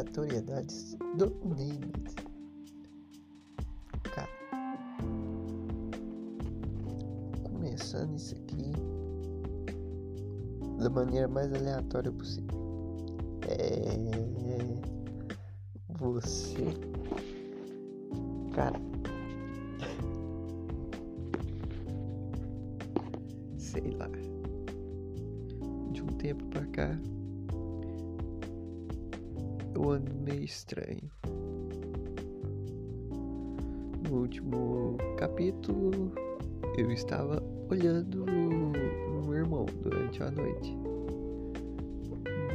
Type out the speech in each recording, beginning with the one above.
aleatoriedades do Name Cara, começando isso aqui da maneira mais aleatória possível. É. Você. Cara. Sei lá. De um tempo pra cá. Eu ando meio estranho. No último capítulo, eu estava olhando o meu irmão durante a noite.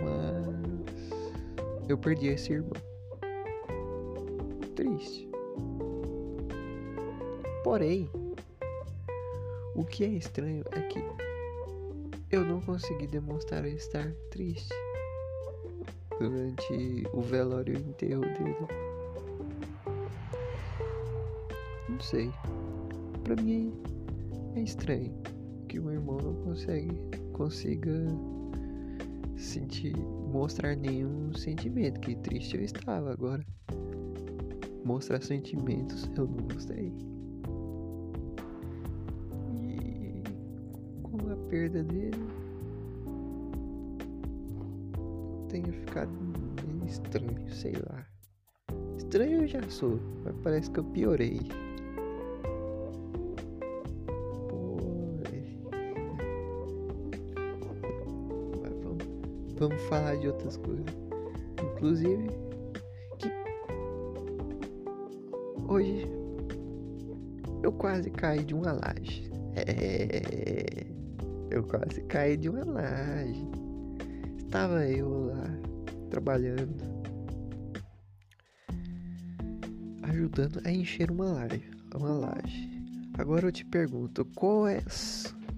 Mas eu perdi esse irmão. Triste. Porém, o que é estranho é que eu não consegui demonstrar estar triste durante o velório e o enterro dele. Não sei. Pra mim é estranho que o irmão não consegue consiga sentir mostrar nenhum sentimento que triste eu estava agora mostrar sentimentos eu não mostrei e com a perda dele tenho ficado estranho sei lá estranho eu já sou mas parece que eu piorei vamos falar de outras coisas. Inclusive, que hoje eu quase caí de uma laje. É, eu quase caí de uma laje. Estava eu lá trabalhando, ajudando a encher uma laje, uma laje. Agora eu te pergunto, qual é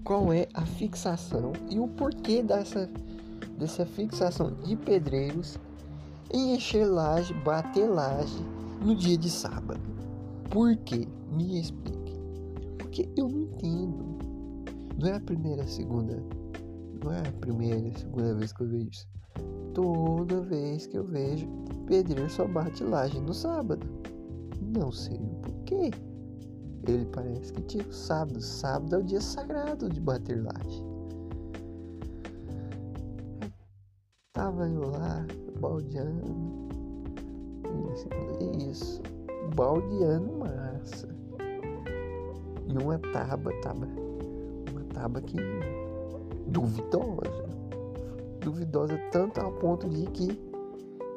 qual é a fixação e o porquê dessa dessa fixação de pedreiros em encher laje, bater laje no dia de sábado. Por quê? Me explique. Porque eu não entendo. Não é a primeira, segunda. Não é a primeira, segunda vez que eu vejo isso. Toda vez que eu vejo, pedreiro só bate laje no sábado. Não sei o porquê. Ele parece que tira o sábado. Sábado é o dia sagrado de bater laje. Tava eu lá, baldeando. Isso. baldeando massa. E uma tábua, tábua. Uma tábua que duvidosa. Duvidosa tanto ao ponto de que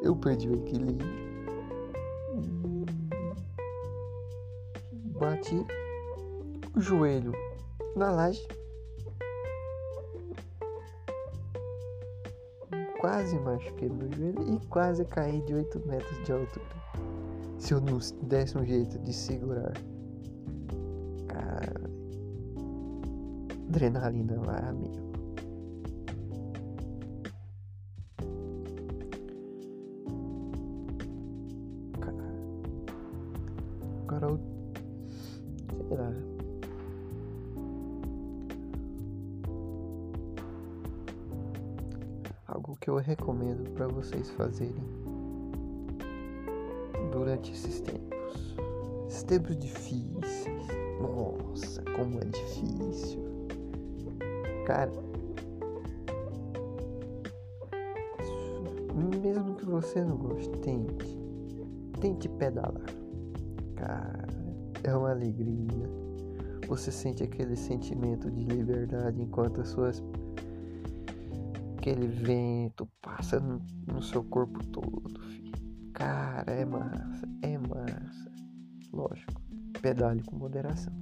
eu perdi o equilíbrio. Bati o joelho na laje quase machuquei meu joelho e quase caí de 8 metros de altura. Se eu não desse um jeito de segurar. Cara. Adrenalina lá, amigo. Algo que eu recomendo para vocês fazerem durante esses tempos. Esses tempos difíceis. Nossa, como é difícil. Cara, mesmo que você não goste, tente. Tente pedalar. Cara, é uma alegria. Você sente aquele sentimento de liberdade enquanto as suas aquele vento passa no, no seu corpo todo, filho. Cara, é massa, é massa. Lógico, pedale com moderação.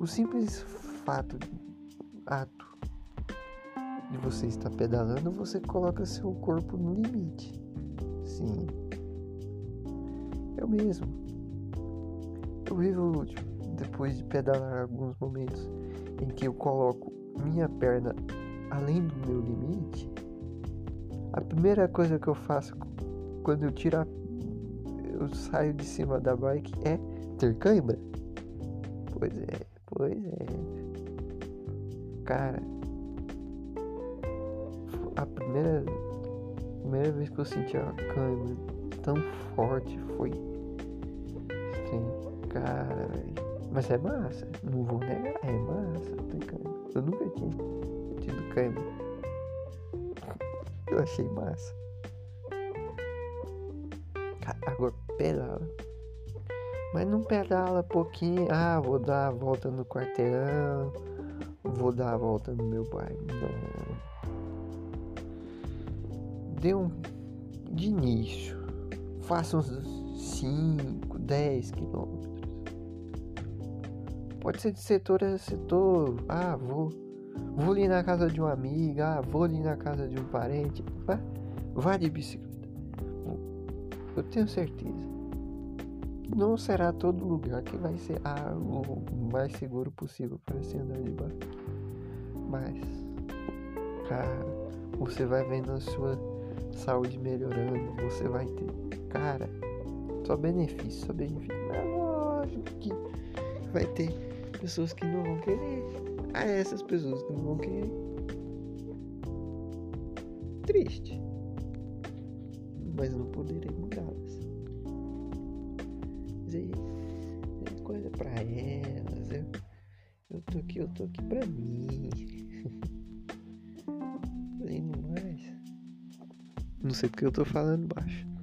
O simples fato, ato de você estar pedalando, você coloca seu corpo no limite. Sim. Eu mesmo. Eu vivo tipo, depois de pedalar alguns momentos em que eu coloco minha perna além do meu limite, a primeira coisa que eu faço quando eu tiro a, eu saio de cima da bike é ter cãibra. Pois é, pois é. Cara, a primeira primeira vez que eu senti a câmera tão forte foi. Assim, cara, mas é massa, não vou negar, é massa ter câmera. Eu nunca tinha tido câmera. Eu achei massa. Agora pedala. Mas não pedala pouquinho. Ah, vou dar a volta no quarteirão. Vou dar a volta no meu bairro. Não dê um de início. Faça uns 5, 10 quilômetros. Pode ser de setor a setor. Ah, vou. Vou ali na casa de uma amiga. Ah, vou ali na casa de um parente. Vá, vá de bicicleta. Eu tenho certeza. Não será todo lugar que vai ser ah, o mais seguro possível para você andar de bike. Mas, cara, você vai vendo a sua saúde melhorando, você vai ter, cara, só benefício, só benefício. Mas lógico que vai ter pessoas que não vão querer. A essas pessoas que não vão querer. Triste. Mas não poderei mudá-las. Dizer, é coisa pra elas. Eu, eu tô aqui, eu tô aqui pra mim. Não sei porque eu tô falando baixo.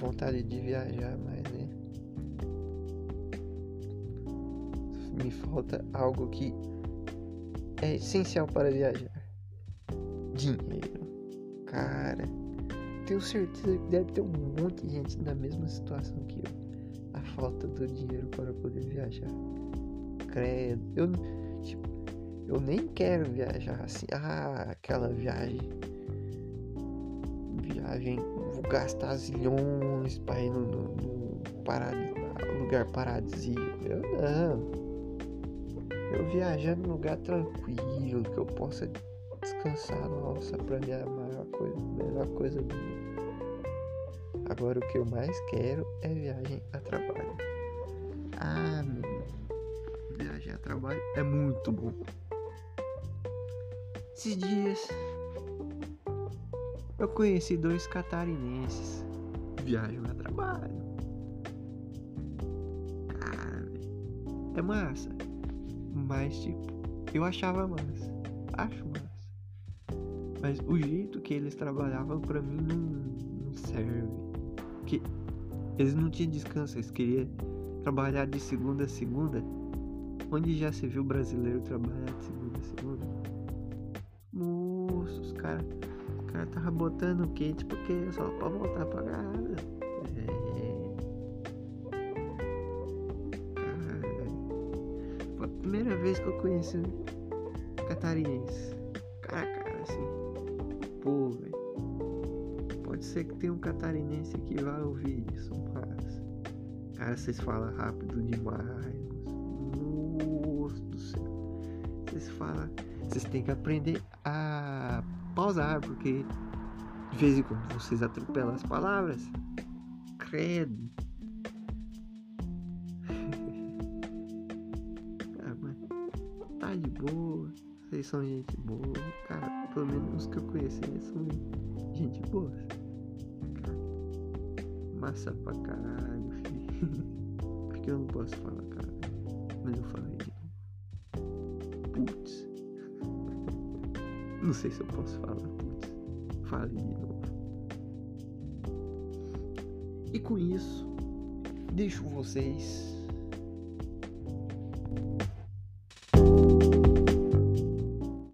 Vontade de viajar, mas né? Me falta algo que é essencial para viajar. Dinheiro. Cara, tenho certeza que deve ter um monte de gente na mesma situação que eu. A falta do dinheiro para poder viajar credo. Eu, tipo, eu nem quero viajar assim. Ah, aquela viagem. Viagem. Vou gastar zilhões para ir no, no, no parad, lugar paradisíaco. Eu não. Eu viajando num lugar tranquilo, que eu possa descansar. Nossa, pra mim é a maior coisa, a melhor coisa do mundo. Agora o que eu mais quero é viagem a trabalho. Ah, viajar a trabalho é muito bom. Esses dias eu conheci dois catarinenses. Viajam a trabalho. Cara, é massa. Mas tipo, eu achava massa. Acho massa. Mas o jeito que eles trabalhavam pra mim não, não serve. Que eles não tinham descanso, eles queriam trabalhar de segunda a segunda Onde já se viu brasileiro trabalhar de segunda a segunda? Moço, os caras cara tava botando quente porque só pra voltar pra casa. É. Cara, foi a primeira vez que eu conheci um catarinense. Cara a cara, assim. Pô, velho. Pode ser que tenha um catarinense que vai ouvir isso, mas. Cara, vocês falam rápido demais vocês falam, vocês têm que aprender a pausar, porque de vez em quando vocês atropelam as palavras. Credo. ah, tá de boa. Vocês são gente boa. Cara, pelo menos os que eu conheci são gente boa. Massa pra caralho, filho. Porque eu não posso falar, cara. Mas eu falei Não sei se eu posso falar, putz. Fale de novo. E com isso, deixo vocês